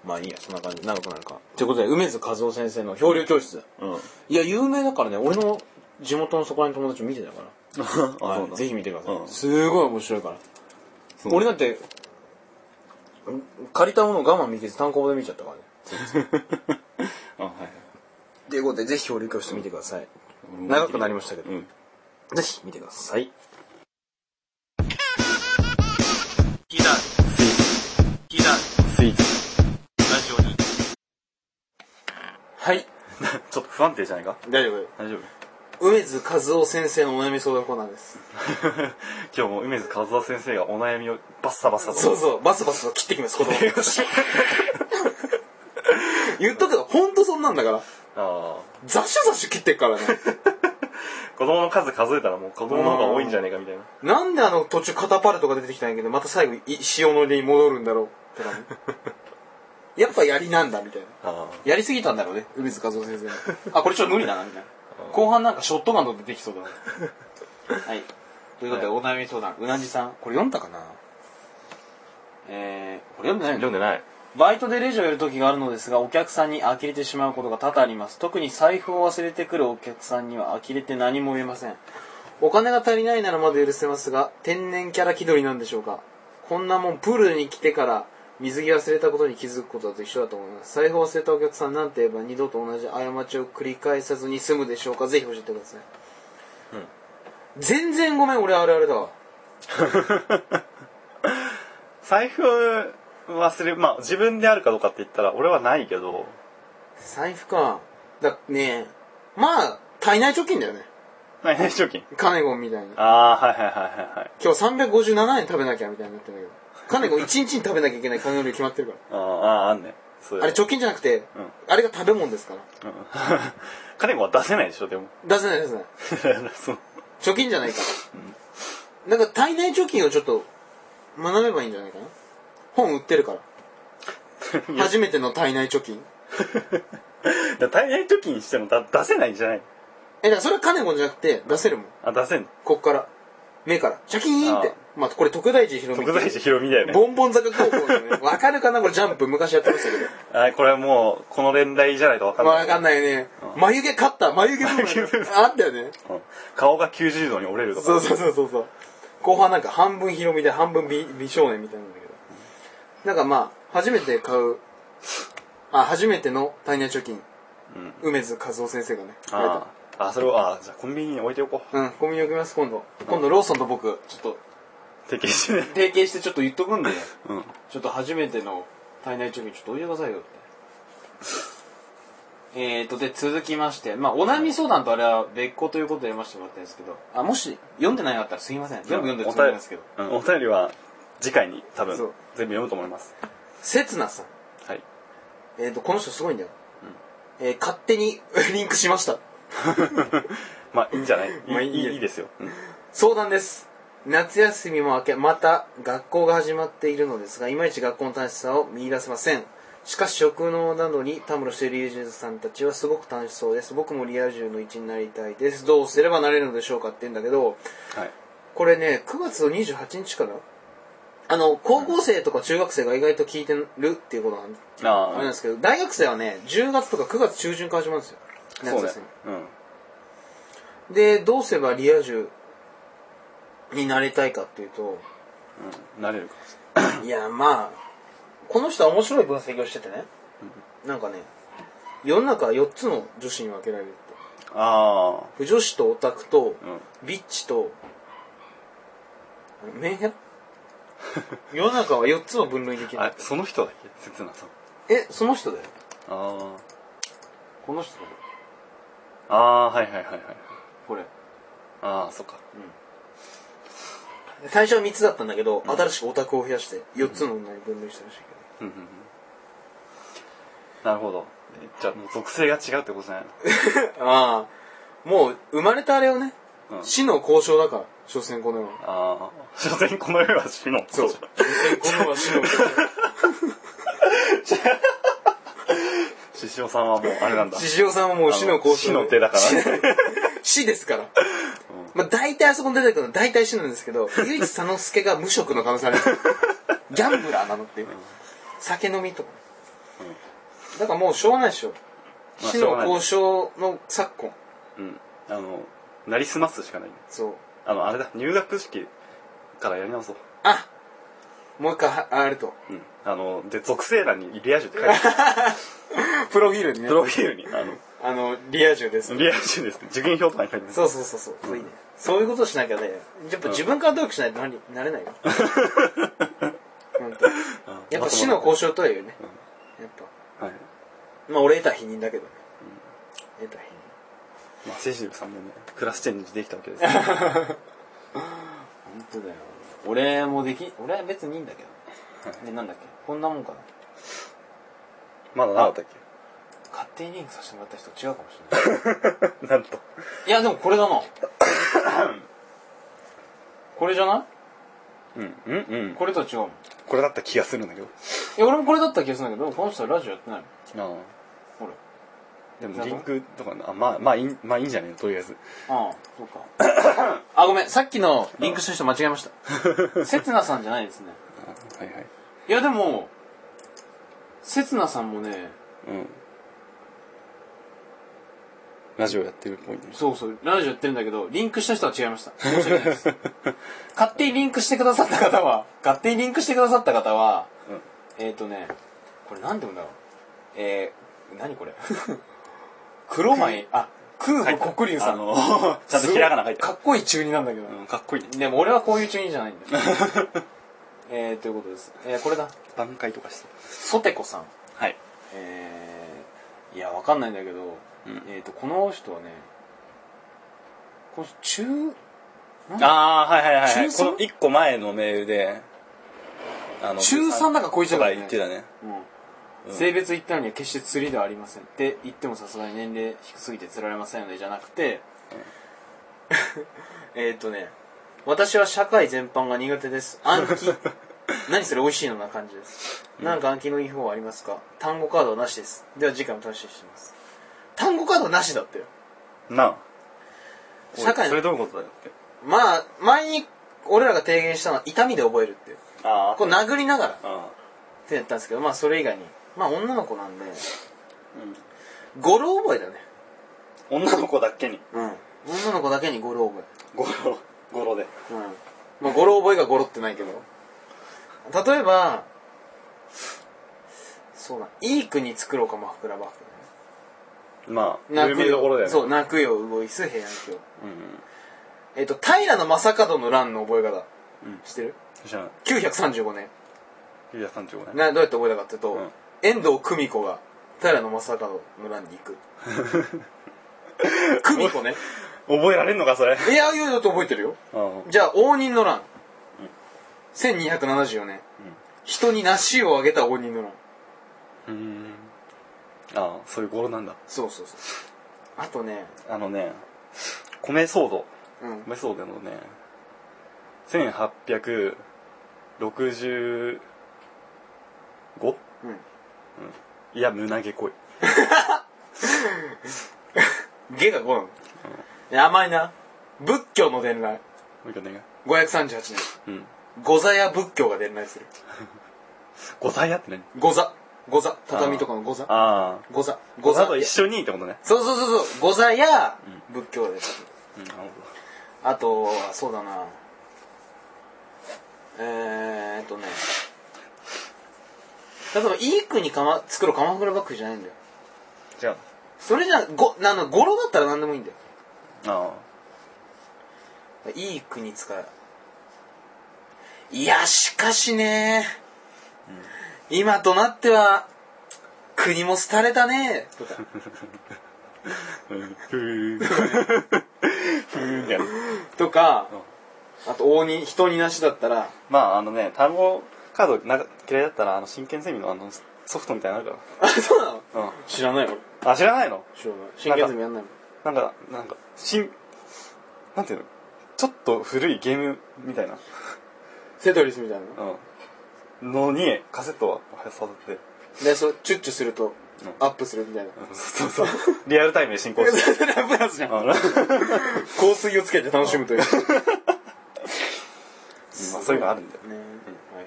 まあいいや、そんな感じ。長くなるか。ということで、梅津和夫先生の漂流教室。うん。いや、有名だからね、俺の地元のそこらの友達も見てたから。あ、は。い、ぜひ見てください。うん。すごい面白いから。そう。俺だって、借りたものを我慢見て単行本で見ちゃったからね。あ、はい。ということで、ぜひ漂流教室見てください。長くなりましたけど、うん。ぜひ見てください。聞いた聞いたスイーツ。ラジオにはい。ちょっと不安定じゃないか大丈夫。大丈夫梅津和夫先生のお悩み相談コーナーです。今日も梅津和夫先生がお悩みをバッサバッサと。そうそう、バスバスと切ってきます、子供。言っとくけど、ほんとそんなんだから。ああ。ザシュザシュ切ってっからね。子供の数数えたらもう子供の方が多いんじゃねえかみたいな。なんであの途中カタパルトが出てきたんやけど、また最後い塩のりに戻るんだろうって感じ。やっぱ槍なんだ、みたいな。あやりすぎたんだろうね、梅津和夫先生も。あ、これちょっと無理だな、みたいな。後半なんかショットガンと出てきそうだな。はい。ということで、お悩み相談、うなじさん。これ読んだかな？えー、これ読んでないの？読んでない。バイトでレジをやる時があるのですが、お客さんに呆れてしまうことが多々あります。特に財布を忘れてくるお客さんには呆れて何も言えません。お金が足りないならまだ許せますが、天然キャラ気取りなんでしょうか？こんなもんプールに来てから水着忘れたことに気づくことと一緒だと思います。財布を忘れたお客さんなんて言えば二度と同じ過ちを繰り返さずに済むでしょうかぜひ教えてください。全然ごめん、俺あれあれだわ。財布忘れ、まあ自分であるかどうかって言ったら俺はないけど、財布か。だ、ねえ。まあ、体内貯金だよね。何々貯金。カネゴンみたいに。ああ、はいはいはいはいはい。今日357円食べなきゃみたいになってるんだけど。カネゴン1日に食べなきゃいけない金の量決まってるかあーあー、あんね。そうら。あれ貯金じゃなくて、あれが食べ物ですから。うん。金子は出せないでしょ、でも。出せない出せない。そう。貯金じゃないから。なんか体内貯金をちょっと学べばいいんじゃないかな？本売ってるから。初めての体内貯金。だ 体内貯金してもだ出せないんじゃない？え、だからそれは金子じゃなくて出せるもん。あ、出せんの？こっから。目から。シャキーンってあ。まあ、これ特大寺ひろみ。特大寺ひろみだよね。ボンボン坂高校のね。わかるかなこれジャンプ昔やってましたけど。あ、これはもう、この年代じゃないとわかんない。わかんないね。眉毛カッター、眉毛部眉毛部分。分あったよね。うん顔が90度に折れるとか。そうそうそうそうそう。後半なんか半分ヒロミで半分美美少年みたいなんだけど。なんかまあ、初めて買う、あ、初めての体内貯金、うん。梅津和夫先生がね、書いたああ。あ、それを、あじゃあコンビニに置いておこう。うん、コンビニ置きます、今度。今度ローソンと僕、ちょっと、提携してね。提携してちょっと言っとくんで、うん。ちょっと初めての体内貯金ちょっと置いてくださいよって。えーと、で、続きまして、まあ、お悩み相談とあれは別個ということで読ませてもらってるんですけど、あ、もし読んでないのあったらすいません。全部読んでるつもりなんですけど。うん、お便りは次回に多分そう全部読むと思います。せつなさん。はい。えーと、この人すごいんだよ。えー勝手に リンクしました。まあいいんじゃない？いいまあいいいいいいですよ。うん相談です。夏休みも明け、また学校が始まっているのですが、いまいち学校の楽しさを見出せません。しかし職能などにたむろしている友人さんたちはすごく楽しそうです。僕もリア充の一員になりたいです。どうすればなれるのでしょうかって言うんだけど、はい。これね、9月の28日からあの、高校生とか中学生が意外と聞いてるっていうことなんで、ああれなんですけど、大学生はね、10月とか9月中旬から始まるんですよ。そうね。うん。みで、どうすればリア充になりたいかっていうと、うん。なれるか。いや、まあ、この人は面白い分析をしててね、なんかね、世の中は4つの女子に分けられるって。あ不女子とオタクと、あ。うん。ビッチと、メンヘラ？世の中は4つの分類できるあ。、その人だっけ？切なさん。え、その人だよ。あこの人だよ。あ。ああ、はいはいはいはい。これ。ああ、そっか。最初は3つだったんだけど、新しくオタクを増やして4つの女に分類したらしいけど。うんうんうん。なるほど。えじゃあもう属性が違うってことじゃない ああ、もう生まれたあれをね、のうん。死の交渉だから、所詮この世は。ああ。所詮この世は死の。そう。所詮この世は死の交渉。獅子王さんはもうあれなんだ。獅子王さんはもう死の交渉で。死の手だからね。死ですから。まあ大体あそこに出てくるのは大体死なんですけど、唯一佐之助が無職の可能性あるすよギャンブラーなのっていう。酒飲みとか。だからもうしょうがないでしょ。まあ死の交渉の昨今。うん。あの、なりすますしかない。そう。あの、あれだ、入学式からやり直そう。あもう一回は、あれと。うん。あの、で、属性欄にリア充って書いてあ プロフィールにる。ねプ。ロフィールに、あの、あの、リア充です。リア充ですね。受験票とかに書いてある。そうそうそうそう。そういいね。そういうことしなきゃね、やっぱ自分から努力しないとなりなれないよ。本当。やっぱ死の交渉とは言うね。やっぱ。はい。まあ俺得た否認だけどね。得た否認。まあ、セシルさんもね、クラスチェンジできたわけですね。本当だよ。俺もでき、俺は別にいいんだけど。ね、なんだっけこんなもんかな。まだなかったっ勝手にリンクさせてもらった人違うかもしれない。け なんと。いや、でもこれだな。これじゃない？うん、うん、うん。これとは違うもん。いこれだった気がするんだけど。や、俺もこれだった気がするんだけど、この人はラジオやってないもん。ああ。ほら。でもリンクとかな、あまあ、まあいい、まあいいんじゃねえの？とりあえず。ああ、そうか。あ、ごめん。さっきのリンクした人間違えました。せつなさんじゃないですね。はいはい。いや、でも、せつなさんもね、うん。ラジオやってるっぽいね。そうそう、ラジオやってるんだけど、リンクした人は違いました。申し訳ないです。勝手にリンクしてくださった方は、勝手にリンクしてくださった方は、えっ、ー、とね、これなんて言うんだろう。えー、何これ？黒米、あ、空母黒龍さん。あの、ちゃんとひらがな書いてある。かっこいい中二なんだけど。うん、かっこいいね。でも俺はこういう中二じゃないんだよ。えー、ということです。えー、これだ。挽回とかして。ソテコさん。はい。えー、いや、わかんないんだけど、うんえっ、と、この人はね、この人中、ああ、はいはいはいはい。中三？この一個前のメールで、あの中3だからこいつだとから言ってたね。うん、性別言ったのには決して釣りではありませんって言ってもさすがに年齢低すぎて釣られませんのでじゃなくて、えーっとね私は社会全般が苦手です。暗記。何それ美味しいのな感じです。なんか暗記のいい方はありますか？単語カードはなしです。では次回も楽しみにしています。単語カードはなしだったよ。なあ。社会それどういうことだよって。まあ前に俺らが提言したのは痛みで覚えるっていう。あこう殴りながら。っあてやったんですけどまあそれ以外に。まあ女の子なんで。語呂覚えだね。女の子だけに。うん。女の子だけに語呂覚え。ゴロゴロでうん。まあ、語呂覚えが語呂ってないけど。例えば、そうだ、いい国作ろうか、マフクラバフ。まあ泣くよねそう、泣くよ、うごいす、平安京。うんえっ、と、平の正門の乱の覚え方。うん知ってる？知らない ?935 年。ゆうやさんちょねな、どうやって覚えたかっていうと、うん遠藤久美子が平の正門の乱に行く。久美子ね。覚えられんのかそれ？いや、いや、だって覚えてるよ。あじゃあ、応仁の乱。1274年。人に梨をあげた応仁の乱。うんああそういう語呂なんだそうそうそう。あとね、あのね米騒動うん。米騒動のね1865うん。いや胸毛濃い 下が5なの。甘いな。仏教の伝来。もう一回ね538年。うん御座や仏教が伝来する。五歳やって何？御座。御座。畳とかの御座。ああ御座。五歳とや一緒にってことねそうそうそうそう。御座や仏教が出てくる。うんなるあとは、そうだな。えーっとね。例えば、いい国かま、作ろう鎌倉幕府じゃないんだよ。ほどじゃそれじゃ、ご、なの、語呂だったら何でもいいんだよ。ああいい国使う。いや、しかしね、今となっては、国も廃れたね、とか。ふとか、あと、大に、人になしだったら、まああのね単語カードな嫌いだったらあの真剣ゼミのあのソフトみたいなのあるかあ、そうなの？らうん。知らない俺。あ知らないの？知らない。真剣ゼミやんないの？なんかなんか新なんていうの？ちょっと古いゲームみたいな。セトリスみたいな？うん。のにカセットを刺さって。で、そう、チュッチュすると、うん。アップするみたいな。そうそう。リアルタイムで進行して それアップやつじゃん。香水をつけて楽しむという。まあそういうのあるんだよ。ね、はい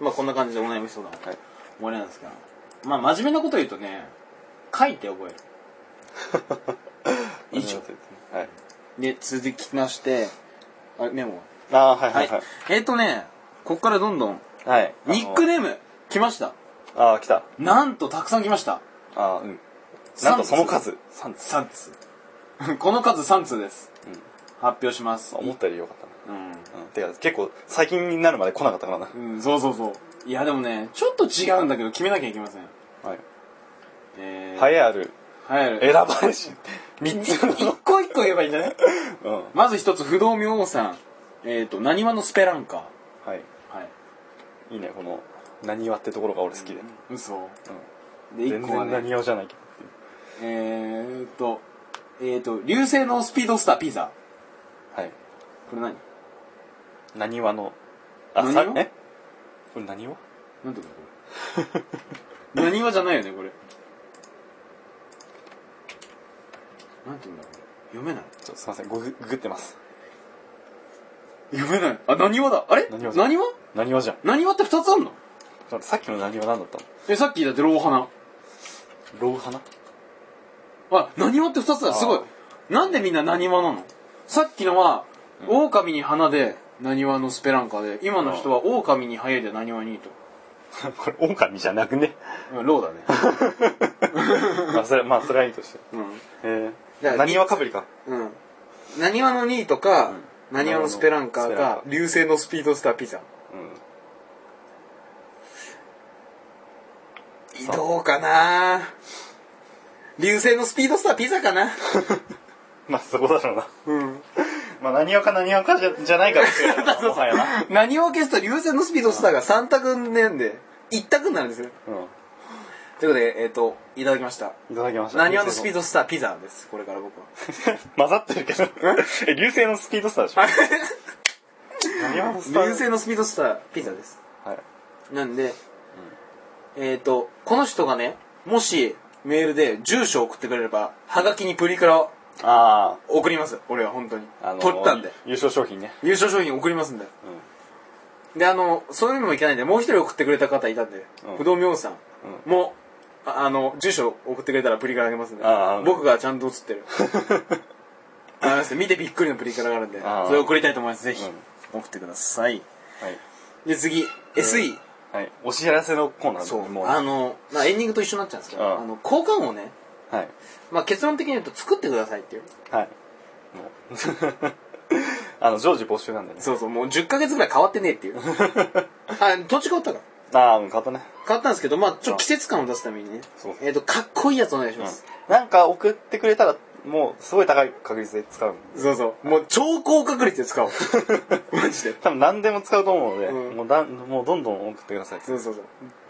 まあこんな感じでお悩み相談はい。終わりなんですがまあ真面目なこと言うとね書いて覚える 以上。はい。で続きましてあメモ。ああはいははい。いはい。えっ、とねこっからどんどん。はい。ニックネーム来ました。ああ来た。なんとたくさん来ました。ああうん。なんとその数。3つ。3通 この数3通です、うん。発表します。思ったよりよかったな。うん。うん。てか結構最近になるまで来なかったからな。うん、そうそうそう。いやでもねちょっと違うんだけど決めなきゃいけません。はい。え栄えある選ばれし。3つ一個一個言えばいいんじゃないうん。まず一つ不動明王さん。えっ、となにわのスペランカ。ーはい。はい。いいねこの何わってところが俺好きで。嘘。うん。で一全然個はね。何わじゃないけど。えーっとえーっと流星のスピードスターピザ。はい。これ何？何わのあ何え？これ何わなんていうのこれ。何わじゃないよねこれなんていうんだこれ読めない。ちょっとすいませんググググってます。読めない。あ何わだ？あれ？何わ何わ何わじゃん。って2つあんの？ちょっとさっきの何わ何だったのえさっきだってロー花。ロウ花？あ、何話って二つだ、すごい。なんでみんな何話なの？さっきのは、狼に花で、何話のスペランカで、今の人は狼にハエで何話にと。これ狼じゃなくね。うんローだね。まあそれまあそれはいいとして。うん。えー何わかぶりか？うん。何話の2とか、うん。何話のスペランカーか流星のスピードスターピザ。うん。どうかな。流星のスピードスターピザかな。まあそこだろうな。うん。まあ何わか何わかじゃじゃないか もはやな。何を消すと流星のスピードスターが3択なんで、1択になるんですよ。うんということで、えっ、と、いただきました。いただきました何話のスピードドスターピザです。これから僕は。混ざってるけどえ？流星のスピードスターでしょ？何話のスター？流星のスピードスターピザです。はいなんで、えっ、と、この人がね、もしメールで住所を送ってくれれば、はがきにプリクラをあ送ります。俺は本当に。ああの取ったんで。優勝商品ね優勝商品送りますんで。で、あの、そういうのもいけないんで、もう一人送ってくれた方いたんで、うん不動明王さんも、ああの、住所送ってくれたらプリクラあげますんでああ、僕がちゃんと写ってる。あります見てびっくりのプリクラがあるんで、ああそれ送りたいと思います。ぜひうん、送ってください。はいで、次、SE。はいお知らせのコーナーそう、もうあの、まあ、エンディングと一緒になっちゃうんですけど、うんあの、交換をね、はいまあ、結論的に言うと作ってくださいっていう。はいもう あの常時募集なんでねそうそう、もう10ヶ月ぐらい変わってねえっていう。あ、土地変わったから。ああうん買ったね変わったんですけど、まあ、ちょっと季節感を出すためにねそう、えっ、と、かっこいいやつお願いします。なんか送ってくれたらもうすごい高い確率で使うそうそう。もう超高確率で使おう。マジで。多分何でも使うと思うので、うんもうだんもうどんどん送ってくださいそうそうそ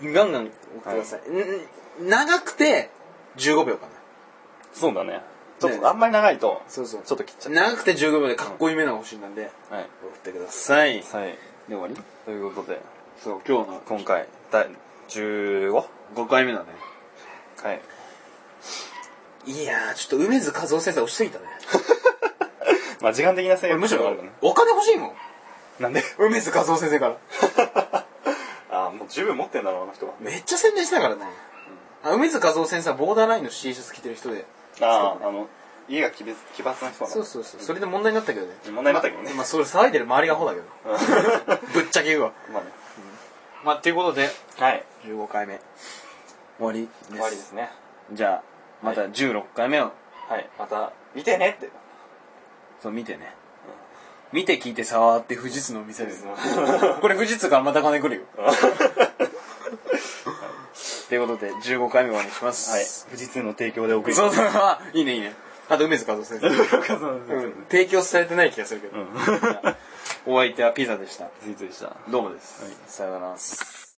う。ガンガン送ってください。んん長くて15秒かな。そうだねちょっねとあんまり長いとそうそう。ちょっと切っちゃう長くて15秒でかっこいい目が欲しいなんで、はい送ってください。で、はい終わり？ということでそう、今日の今回第 15? 5回目だね。はいいやー、ちょっと梅津和夫先生押しすぎたね。まあ時間的な制約俺むしろお金欲しいもん。なんで？梅津和夫先生から。ああもう十分持ってんだろうあの人はめっちゃ宣伝してたからね。あ梅津和夫先生はボーダーラインの T シャツ着てる人で。あああの家が奇抜奇抜な人そうそうそう。それで問題になったけどね。問題になったけどねまあ、まあそれ騒いでる周りがアホだけど。ぶっちゃけ言うわ。まあねまあ、ということで、はい15回目。終わりです。終わりですねじゃあ、また16回目を、はいまた見てねってそう、見てね。見て聞いて触って富士通の店です。これ富士通からまた金来るよ。ということで、15回目終わりにします。はい富士通の提供で送りそうそう、あいいねいいね。あと、梅津和夫先生。うん提供されてない気がするけど。お相手はピザでした。富士通でしたどうもです。さよなら。